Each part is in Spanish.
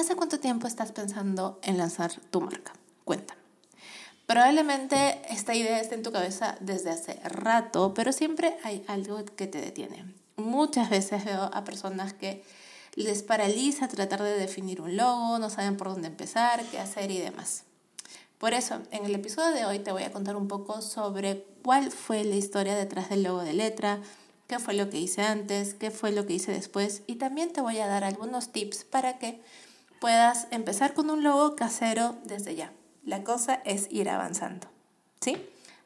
¿Hace cuánto tiempo estás pensando en lanzar tu marca? Cuéntame. Probablemente esta idea esté en tu cabeza desde hace rato, pero siempre hay algo que te detiene. Muchas veces veo a personas que les paraliza tratar de definir un logo, no saben por dónde empezar, qué hacer y demás. Por eso, en el episodio de hoy te voy a contar un poco sobre cuál fue la historia detrás del logo de letra, qué fue lo que hice antes, qué fue lo que hice después y también te voy a dar algunos tips para que puedas empezar con un logo casero desde ya. La cosa es ir avanzando. ¿Sí?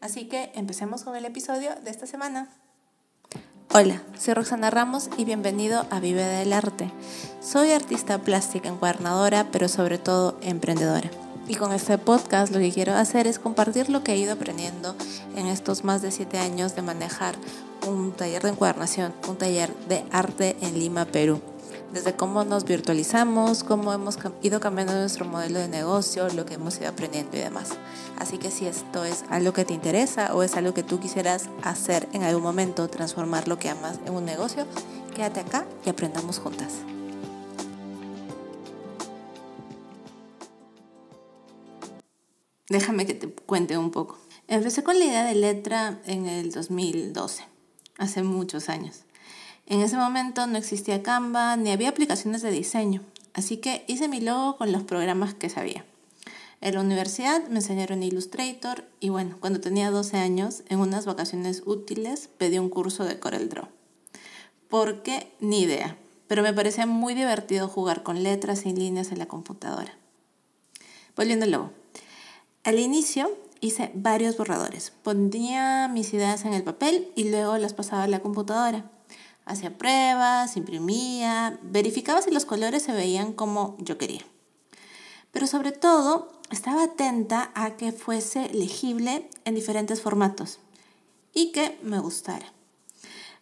Así que empecemos con el episodio de esta semana. Hola, soy Roxana Ramos y bienvenido a Vive del Arte. Soy artista plástica encuadernadora, pero sobre todo emprendedora. Y con este podcast lo que quiero hacer es compartir lo que he ido aprendiendo en estos más de siete años de manejar un taller de encuadernación, un taller de arte en Lima, Perú desde cómo nos virtualizamos, cómo hemos ido cambiando nuestro modelo de negocio, lo que hemos ido aprendiendo y demás. Así que si esto es algo que te interesa o es algo que tú quisieras hacer en algún momento, transformar lo que amas en un negocio, quédate acá y aprendamos juntas. Déjame que te cuente un poco. Empecé con la idea de letra en el 2012, hace muchos años. En ese momento no existía Canva ni había aplicaciones de diseño, así que hice mi logo con los programas que sabía. En la universidad me enseñaron Illustrator y bueno, cuando tenía 12 años, en unas vacaciones útiles, pedí un curso de CorelDRAW. ¿Por qué? Ni idea, pero me parecía muy divertido jugar con letras y líneas en la computadora. Volviendo al logo. Al inicio hice varios borradores. Ponía mis ideas en el papel y luego las pasaba a la computadora. Hacía pruebas, imprimía, verificaba si los colores se veían como yo quería. Pero sobre todo, estaba atenta a que fuese legible en diferentes formatos y que me gustara.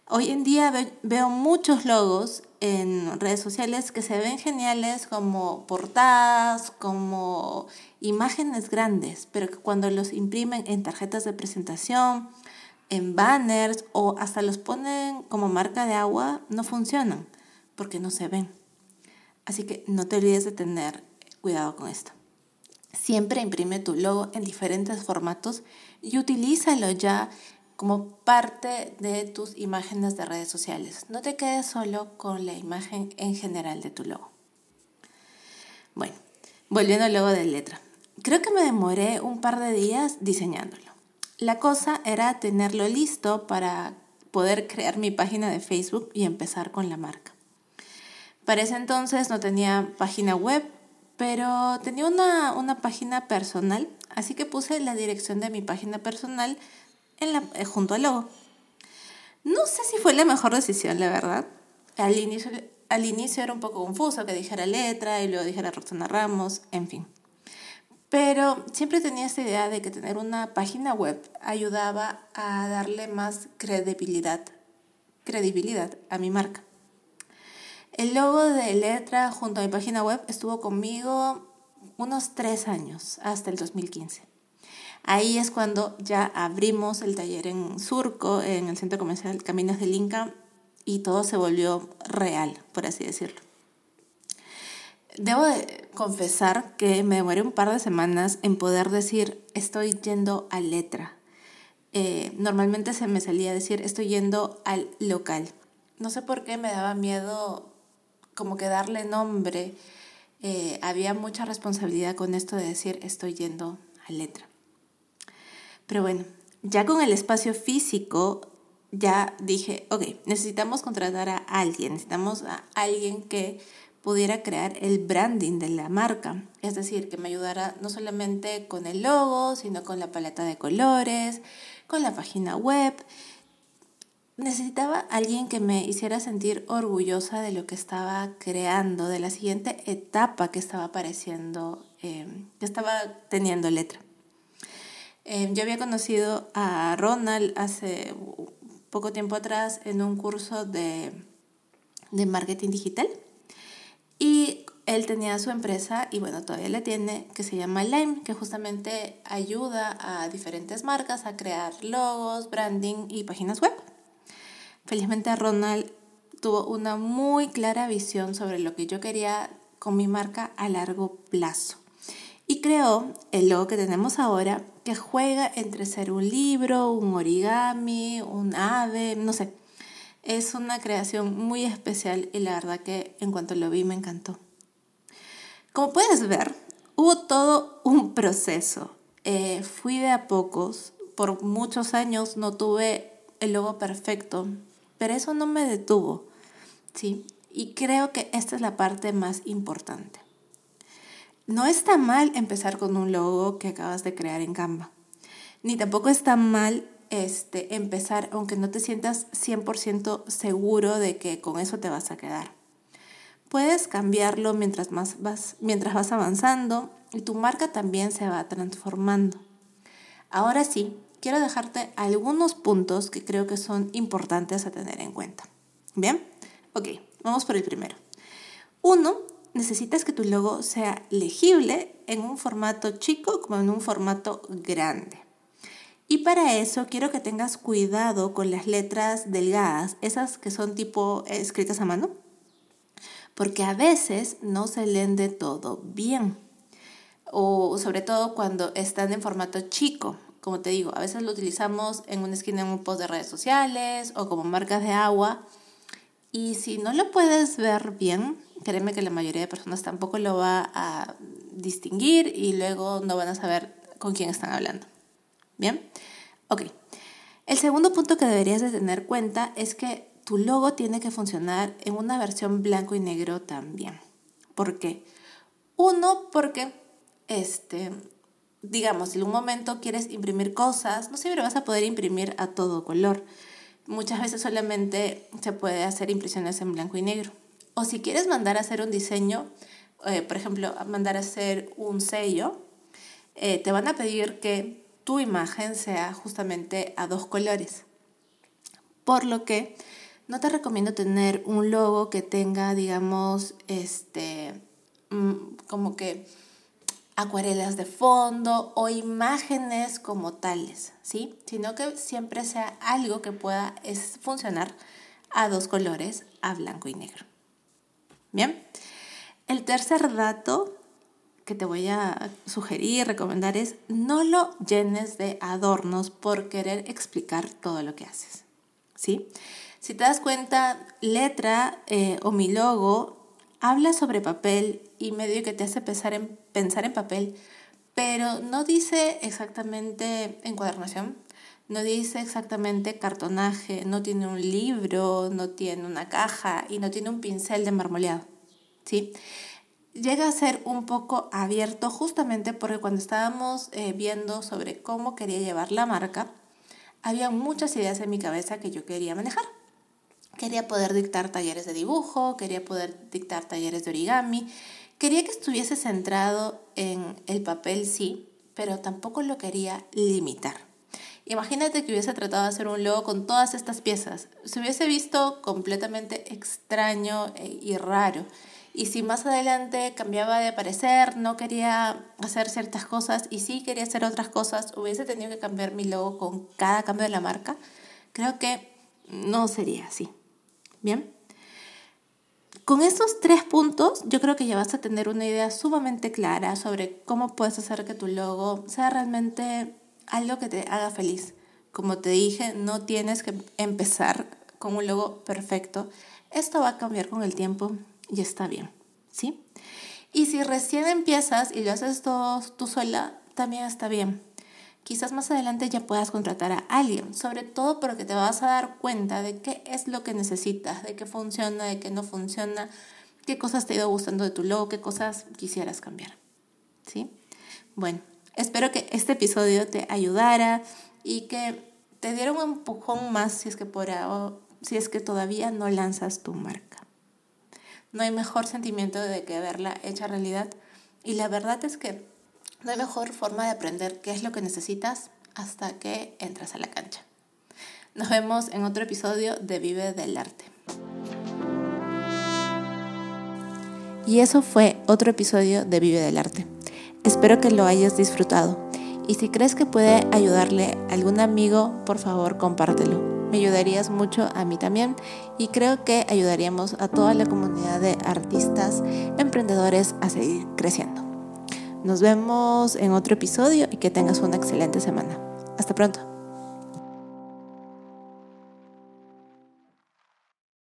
Hoy en día veo muchos logos en redes sociales que se ven geniales como portadas, como imágenes grandes, pero que cuando los imprimen en tarjetas de presentación, en banners o hasta los ponen como marca de agua, no funcionan porque no se ven. Así que no te olvides de tener cuidado con esto. Siempre imprime tu logo en diferentes formatos y utilízalo ya como parte de tus imágenes de redes sociales. No te quedes solo con la imagen en general de tu logo. Bueno, volviendo al logo de letra. Creo que me demoré un par de días diseñándolo. La cosa era tenerlo listo para poder crear mi página de Facebook y empezar con la marca. Para ese entonces no tenía página web, pero tenía una, página personal, así que puse la dirección de mi página personal en la, eh, junto al logo. No sé si fue la mejor decisión, la verdad. Al inicio, al inicio era un poco confuso que dijera letra y luego dijera Roxana Ramos, en fin. Pero siempre tenía esta idea de que tener una página web ayudaba a darle más credibilidad, credibilidad a mi marca. El logo de letra junto a mi página web estuvo conmigo unos tres años, hasta el 2015. Ahí es cuando ya abrimos el taller en Surco, en el centro comercial Caminos del Inca, y todo se volvió real, por así decirlo. Debo de confesar que me demoré un par de semanas en poder decir estoy yendo a letra. Eh, normalmente se me salía decir estoy yendo al local. No sé por qué me daba miedo como que darle nombre. Eh, había mucha responsabilidad con esto de decir estoy yendo a letra. Pero bueno, ya con el espacio físico, ya dije, ok, necesitamos contratar a alguien, necesitamos a alguien que pudiera crear el branding de la marca. Es decir, que me ayudara no solamente con el logo, sino con la paleta de colores, con la página web. Necesitaba alguien que me hiciera sentir orgullosa de lo que estaba creando, de la siguiente etapa que estaba apareciendo, em, que estaba teniendo letra. Em, yo había conocido a Ronald hace poco tiempo atrás en un curso de, de marketing digital y él tenía su empresa, y bueno, todavía la tiene, que se llama Lime, que justamente ayuda a diferentes marcas a crear logos, branding y páginas web. Felizmente Ronald tuvo una muy clara visión sobre lo que yo quería con mi marca a largo plazo. Y creó el logo que tenemos ahora, que juega entre ser un libro, un origami, un ave, no sé. Es una creación muy especial y la verdad que en cuanto lo vi me encantó. Como puedes ver, hubo todo un proceso. Eh, fui de a pocos. Por muchos años no tuve el logo perfecto, pero eso no me detuvo. ¿sí? Y creo que esta es la parte más importante. No está mal empezar con un logo que acabas de crear en Canva. Ni tampoco está mal este, empezar aunque no te sientas 100% seguro de que con eso te vas a quedar. Puedes cambiarlo mientras, más vas, mientras vas avanzando y tu marca también se va transformando. Ahora sí, quiero dejarte algunos puntos que creo que son importantes a tener en cuenta. ¿Bien? Ok, vamos por el primero. Uno, necesitas que tu logo sea legible en un formato chico como en un formato grande. Y para eso quiero que tengas cuidado con las letras delgadas, esas que son tipo eh, escritas a mano, porque a veces no se leen de todo bien. O sobre todo cuando están en formato chico. Como te digo, a veces lo utilizamos en una esquina en un post de redes sociales o como marcas de agua y si no lo puedes ver bien, créeme que la mayoría de personas tampoco lo va a distinguir y luego no van a saber con quién están hablando. ¿Bien? Ok. El segundo punto que deberías de tener cuenta es que tu logo tiene que funcionar en una versión blanco y negro también. ¿Por qué? Uno, porque, este, digamos, en un momento quieres imprimir cosas, no siempre vas a poder imprimir a todo color muchas veces solamente se puede hacer impresiones en blanco y negro. O si quieres mandar a hacer un diseño, eh, por ejemplo, mandar a hacer un sello, eh, te van a pedir que tu imagen sea justamente a dos colores. Por lo que no te recomiendo tener un logo que tenga, digamos, este, mm, como que acuarelas de fondo o imágenes como tales, ¿sí? Sino que siempre sea algo que pueda funcionar a dos colores, a blanco y negro. Bien, el tercer dato que te voy a sugerir, recomendar es no lo llenes de adornos por querer explicar todo lo que haces, ¿sí? Si te das cuenta, letra eh, o mi logo habla sobre papel y medio que te hace pensar en, pensar en papel, pero no dice exactamente encuadernación, no dice exactamente cartonaje, no tiene un libro, no tiene una caja y no tiene un pincel de marmoleado. ¿sí? Llega a ser un poco abierto justamente porque cuando estábamos eh, viendo sobre cómo quería llevar la marca, había muchas ideas en mi cabeza que yo quería manejar. Quería poder dictar talleres de dibujo, quería poder dictar talleres de origami, quería que estuviese centrado en el papel, sí, pero tampoco lo quería limitar. Imagínate que hubiese tratado de hacer un logo con todas estas piezas. Se hubiese visto completamente extraño e, y raro. Y si más adelante cambiaba de parecer, no quería hacer ciertas cosas y sí quería hacer otras cosas, hubiese tenido que cambiar mi logo con cada cambio de la marca, creo que no sería así. Bien. Con estos tres puntos, yo creo que ya vas a tener una idea sumamente clara sobre cómo puedes hacer que tu logo sea realmente algo que te haga feliz. Como te dije, no tienes que empezar con un logo perfecto. Esto va a cambiar con el tiempo y está bien, ¿sí? Y si recién empiezas y lo haces todo tú sola, también está bien quizás más adelante ya puedas contratar a alguien, sobre todo porque te vas a dar cuenta de qué es lo que necesitas, de qué funciona, de qué no funciona, qué cosas te ha ido gustando de tu logo, qué cosas quisieras cambiar. ¿Sí? Bueno, espero que este episodio te ayudara y que te diera un empujón más si es que por si es que todavía no lanzas tu marca. No hay mejor sentimiento de que verla hecha realidad y la verdad es que no hay mejor forma de aprender qué es lo que necesitas hasta que entras a la cancha. Nos vemos en otro episodio de Vive del Arte. Y eso fue otro episodio de Vive del Arte. Espero que lo hayas disfrutado. Y si crees que puede ayudarle a algún amigo, por favor compártelo. Me ayudarías mucho a mí también y creo que ayudaríamos a toda la comunidad de artistas, emprendedores a seguir creciendo. Nos vemos en otro episodio y que tengas una excelente semana. Hasta pronto.